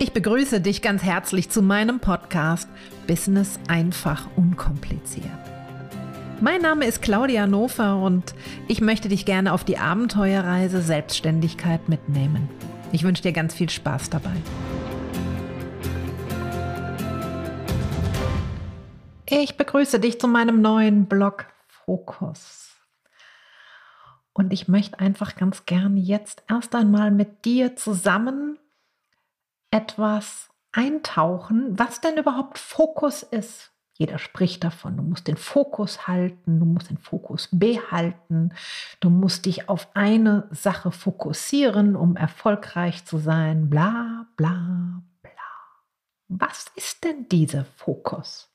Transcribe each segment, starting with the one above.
Ich begrüße dich ganz herzlich zu meinem Podcast Business einfach unkompliziert. Mein Name ist Claudia Nofer und ich möchte dich gerne auf die Abenteuerreise Selbstständigkeit mitnehmen. Ich wünsche dir ganz viel Spaß dabei. Ich begrüße dich zu meinem neuen Blog Fokus. Und ich möchte einfach ganz gern jetzt erst einmal mit dir zusammen etwas eintauchen, was denn überhaupt Fokus ist. Jeder spricht davon, du musst den Fokus halten, du musst den Fokus behalten, du musst dich auf eine Sache fokussieren, um erfolgreich zu sein, bla bla bla. Was ist denn dieser Fokus?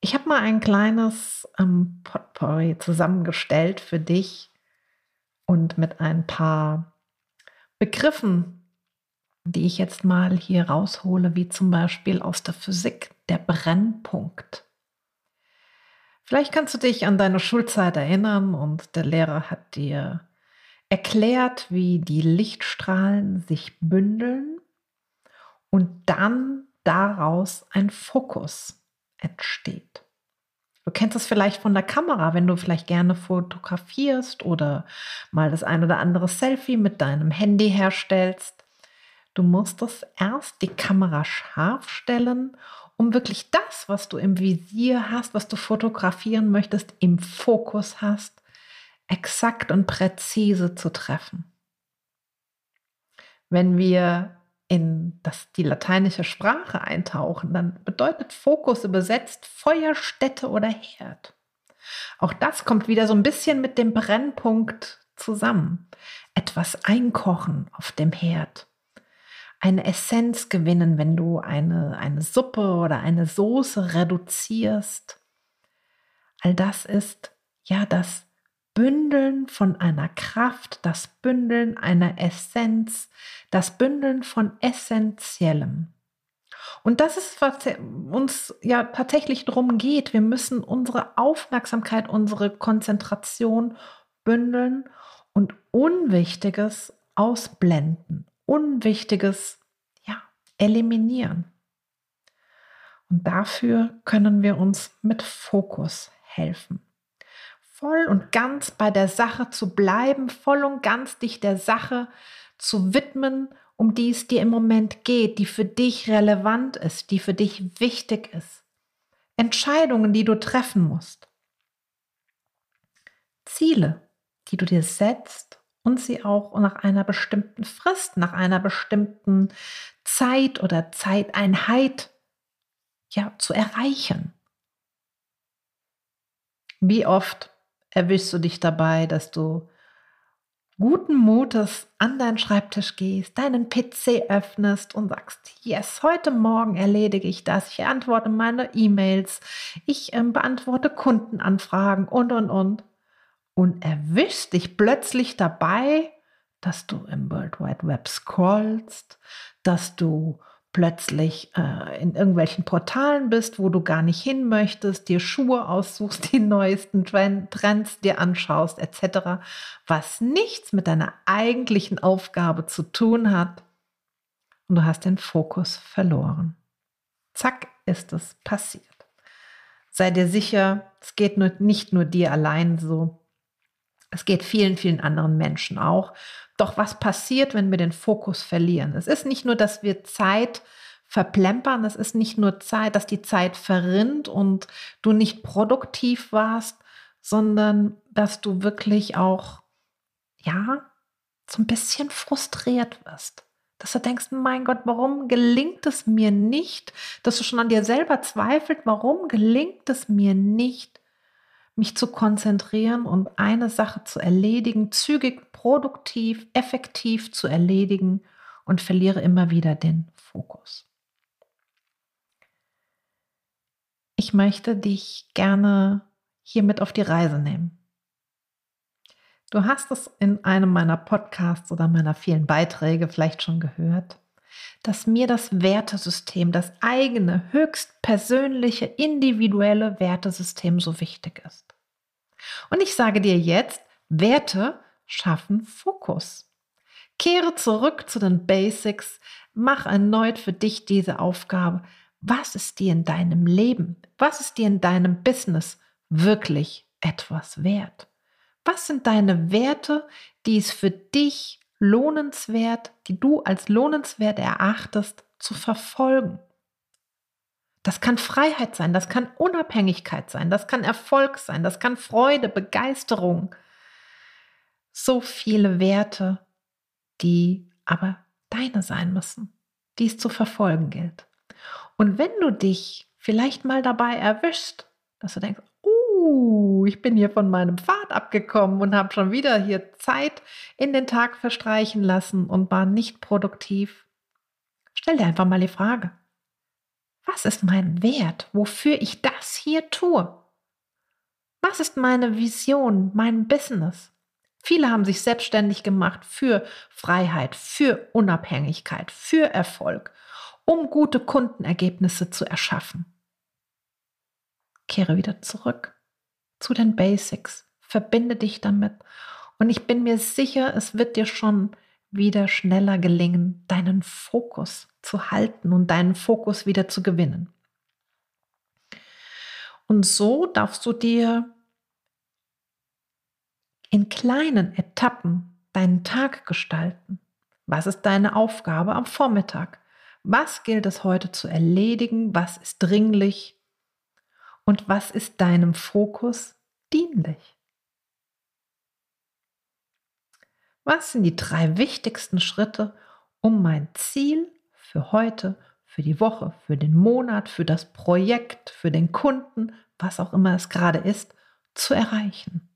Ich habe mal ein kleines ähm, Potpourri zusammengestellt für dich und mit ein paar Begriffen die ich jetzt mal hier raushole, wie zum Beispiel aus der Physik, der Brennpunkt. Vielleicht kannst du dich an deine Schulzeit erinnern und der Lehrer hat dir erklärt, wie die Lichtstrahlen sich bündeln und dann daraus ein Fokus entsteht. Du kennst es vielleicht von der Kamera, wenn du vielleicht gerne fotografierst oder mal das ein oder andere Selfie mit deinem Handy herstellst. Du musst es erst die Kamera scharf stellen, um wirklich das, was du im Visier hast, was du fotografieren möchtest, im Fokus hast, exakt und präzise zu treffen. Wenn wir in das, die lateinische Sprache eintauchen, dann bedeutet Fokus übersetzt Feuerstätte oder Herd. Auch das kommt wieder so ein bisschen mit dem Brennpunkt zusammen. Etwas einkochen auf dem Herd eine Essenz gewinnen, wenn du eine, eine Suppe oder eine Soße reduzierst. All das ist ja das Bündeln von einer Kraft, das Bündeln einer Essenz, das Bündeln von Essentiellem. Und das ist, was uns ja tatsächlich darum geht. Wir müssen unsere Aufmerksamkeit, unsere Konzentration bündeln und Unwichtiges ausblenden, Unwichtiges ja, eliminieren. Und dafür können wir uns mit Fokus helfen. Voll und ganz bei der Sache zu bleiben, voll und ganz dich der Sache zu widmen, um die es dir im Moment geht, die für dich relevant ist, die für dich wichtig ist. Entscheidungen, die du treffen musst. Ziele, die du dir setzt und sie auch nach einer bestimmten Frist, nach einer bestimmten Zeit oder Zeiteinheit ja zu erreichen. Wie oft erwischst du dich dabei, dass du guten Mutes an deinen Schreibtisch gehst, deinen PC öffnest und sagst, yes, heute Morgen erledige ich das, ich antworte meine E-Mails, ich äh, beantworte Kundenanfragen. Und, und, und und erwischst dich plötzlich dabei, dass du im World Wide Web scrollst, dass du plötzlich äh, in irgendwelchen Portalen bist, wo du gar nicht hin möchtest, dir Schuhe aussuchst, die neuesten Trends dir anschaust, etc., was nichts mit deiner eigentlichen Aufgabe zu tun hat. Und du hast den Fokus verloren. Zack, ist es passiert. Sei dir sicher, es geht nur, nicht nur dir allein so. Es geht vielen, vielen anderen Menschen auch. Doch was passiert, wenn wir den Fokus verlieren? Es ist nicht nur, dass wir Zeit verplempern, es ist nicht nur Zeit, dass die Zeit verrinnt und du nicht produktiv warst, sondern dass du wirklich auch, ja, so ein bisschen frustriert wirst. Dass du denkst, mein Gott, warum gelingt es mir nicht? Dass du schon an dir selber zweifelt, warum gelingt es mir nicht, mich zu konzentrieren und eine Sache zu erledigen, zügig, produktiv, effektiv zu erledigen und verliere immer wieder den Fokus. Ich möchte dich gerne hiermit auf die Reise nehmen. Du hast es in einem meiner Podcasts oder meiner vielen Beiträge vielleicht schon gehört, dass mir das Wertesystem, das eigene, höchst persönliche, individuelle Wertesystem so wichtig ist. Und ich sage dir jetzt, Werte schaffen Fokus. Kehre zurück zu den Basics, Mach erneut für dich diese Aufgabe. Was ist dir in deinem Leben, was ist dir in deinem Business wirklich etwas wert? Was sind deine Werte, die es für dich lohnenswert, die du als lohnenswert erachtest, zu verfolgen? Das kann Freiheit sein, das kann Unabhängigkeit sein, das kann Erfolg sein, das kann Freude, Begeisterung. So viele Werte, die aber deine sein müssen, die es zu verfolgen gilt. Und wenn du dich vielleicht mal dabei erwischst, dass du denkst, uh, ich bin hier von meinem Pfad abgekommen und habe schon wieder hier Zeit in den Tag verstreichen lassen und war nicht produktiv, stell dir einfach mal die Frage, was ist mein Wert, wofür ich das hier tue? Was ist meine Vision, mein Business? Viele haben sich selbstständig gemacht für Freiheit, für Unabhängigkeit, für Erfolg, um gute Kundenergebnisse zu erschaffen. Kehre wieder zurück zu den Basics, verbinde dich damit und ich bin mir sicher, es wird dir schon wieder schneller gelingen, deinen Fokus zu halten und deinen Fokus wieder zu gewinnen. Und so darfst du dir in kleinen Etappen deinen Tag gestalten. Was ist deine Aufgabe am Vormittag? Was gilt es heute zu erledigen? Was ist dringlich? Und was ist deinem Fokus dienlich? Was sind die drei wichtigsten Schritte, um mein Ziel für heute, für die Woche, für den Monat, für das Projekt, für den Kunden, was auch immer es gerade ist, zu erreichen?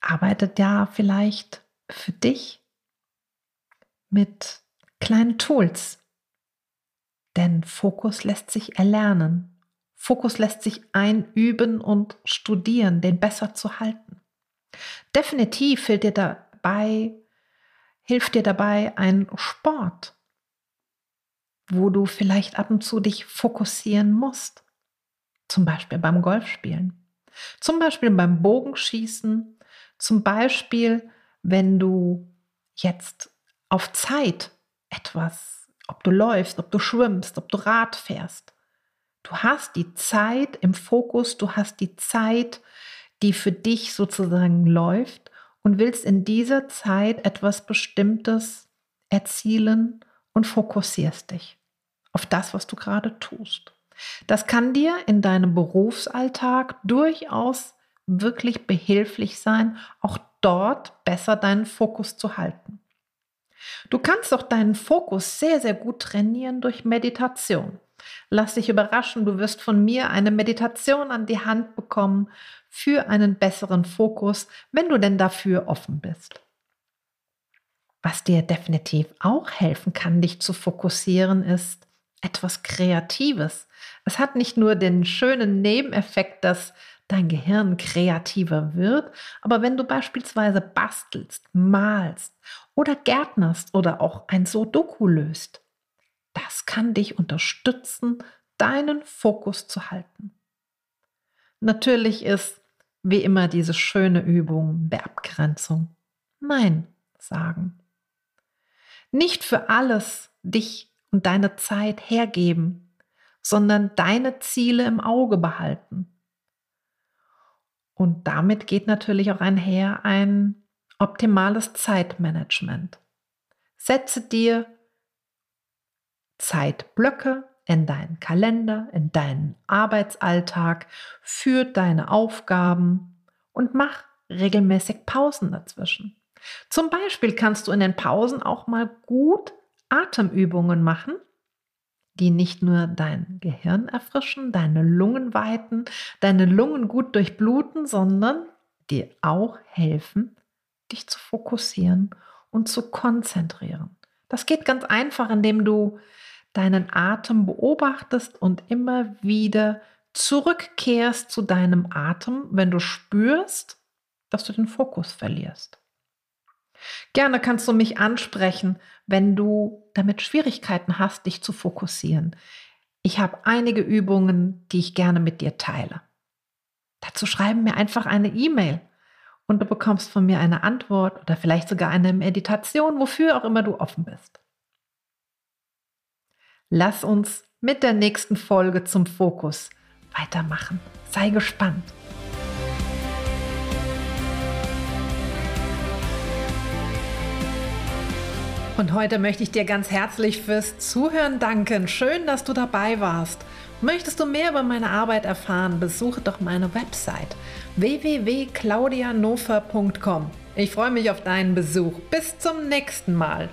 Arbeitet ja vielleicht für dich mit kleinen Tools, denn Fokus lässt sich erlernen. Fokus lässt sich einüben und studieren, den besser zu halten. Definitiv hilft dir dabei, hilft dir dabei ein Sport, wo du vielleicht ab und zu dich fokussieren musst. Zum Beispiel beim Golfspielen, zum Beispiel beim Bogenschießen, zum Beispiel, wenn du jetzt auf Zeit etwas, ob du läufst, ob du schwimmst, ob du Rad fährst, Du hast die Zeit im Fokus, du hast die Zeit, die für dich sozusagen läuft und willst in dieser Zeit etwas Bestimmtes erzielen und fokussierst dich auf das, was du gerade tust. Das kann dir in deinem Berufsalltag durchaus wirklich behilflich sein, auch dort besser deinen Fokus zu halten. Du kannst auch deinen Fokus sehr, sehr gut trainieren durch Meditation. Lass dich überraschen, du wirst von mir eine Meditation an die Hand bekommen für einen besseren Fokus, wenn du denn dafür offen bist. Was dir definitiv auch helfen kann, dich zu fokussieren, ist etwas Kreatives. Es hat nicht nur den schönen Nebeneffekt, dass dein Gehirn kreativer wird, aber wenn du beispielsweise bastelst, malst oder gärtnerst oder auch ein Sudoku löst, das kann dich unterstützen, deinen Fokus zu halten. Natürlich ist wie immer diese schöne Übung der Abgrenzung. Nein sagen. Nicht für alles dich und deine Zeit hergeben, sondern deine Ziele im Auge behalten. Und damit geht natürlich auch einher ein optimales Zeitmanagement. Setze dir Zeitblöcke in deinen Kalender, in deinen Arbeitsalltag, für deine Aufgaben und mach regelmäßig Pausen dazwischen. Zum Beispiel kannst du in den Pausen auch mal gut Atemübungen machen, die nicht nur dein Gehirn erfrischen, deine Lungen weiten, deine Lungen gut durchbluten, sondern dir auch helfen, dich zu fokussieren und zu konzentrieren. Das geht ganz einfach, indem du deinen Atem beobachtest und immer wieder zurückkehrst zu deinem Atem, wenn du spürst, dass du den Fokus verlierst. Gerne kannst du mich ansprechen, wenn du damit Schwierigkeiten hast, dich zu fokussieren. Ich habe einige Übungen, die ich gerne mit dir teile. Dazu schreiben mir einfach eine E-Mail und du bekommst von mir eine Antwort oder vielleicht sogar eine Meditation, wofür auch immer du offen bist. Lass uns mit der nächsten Folge zum Fokus weitermachen. Sei gespannt. Und heute möchte ich dir ganz herzlich fürs Zuhören danken. Schön, dass du dabei warst. Möchtest du mehr über meine Arbeit erfahren, besuche doch meine Website www.claudianofer.com. Ich freue mich auf deinen Besuch. Bis zum nächsten Mal.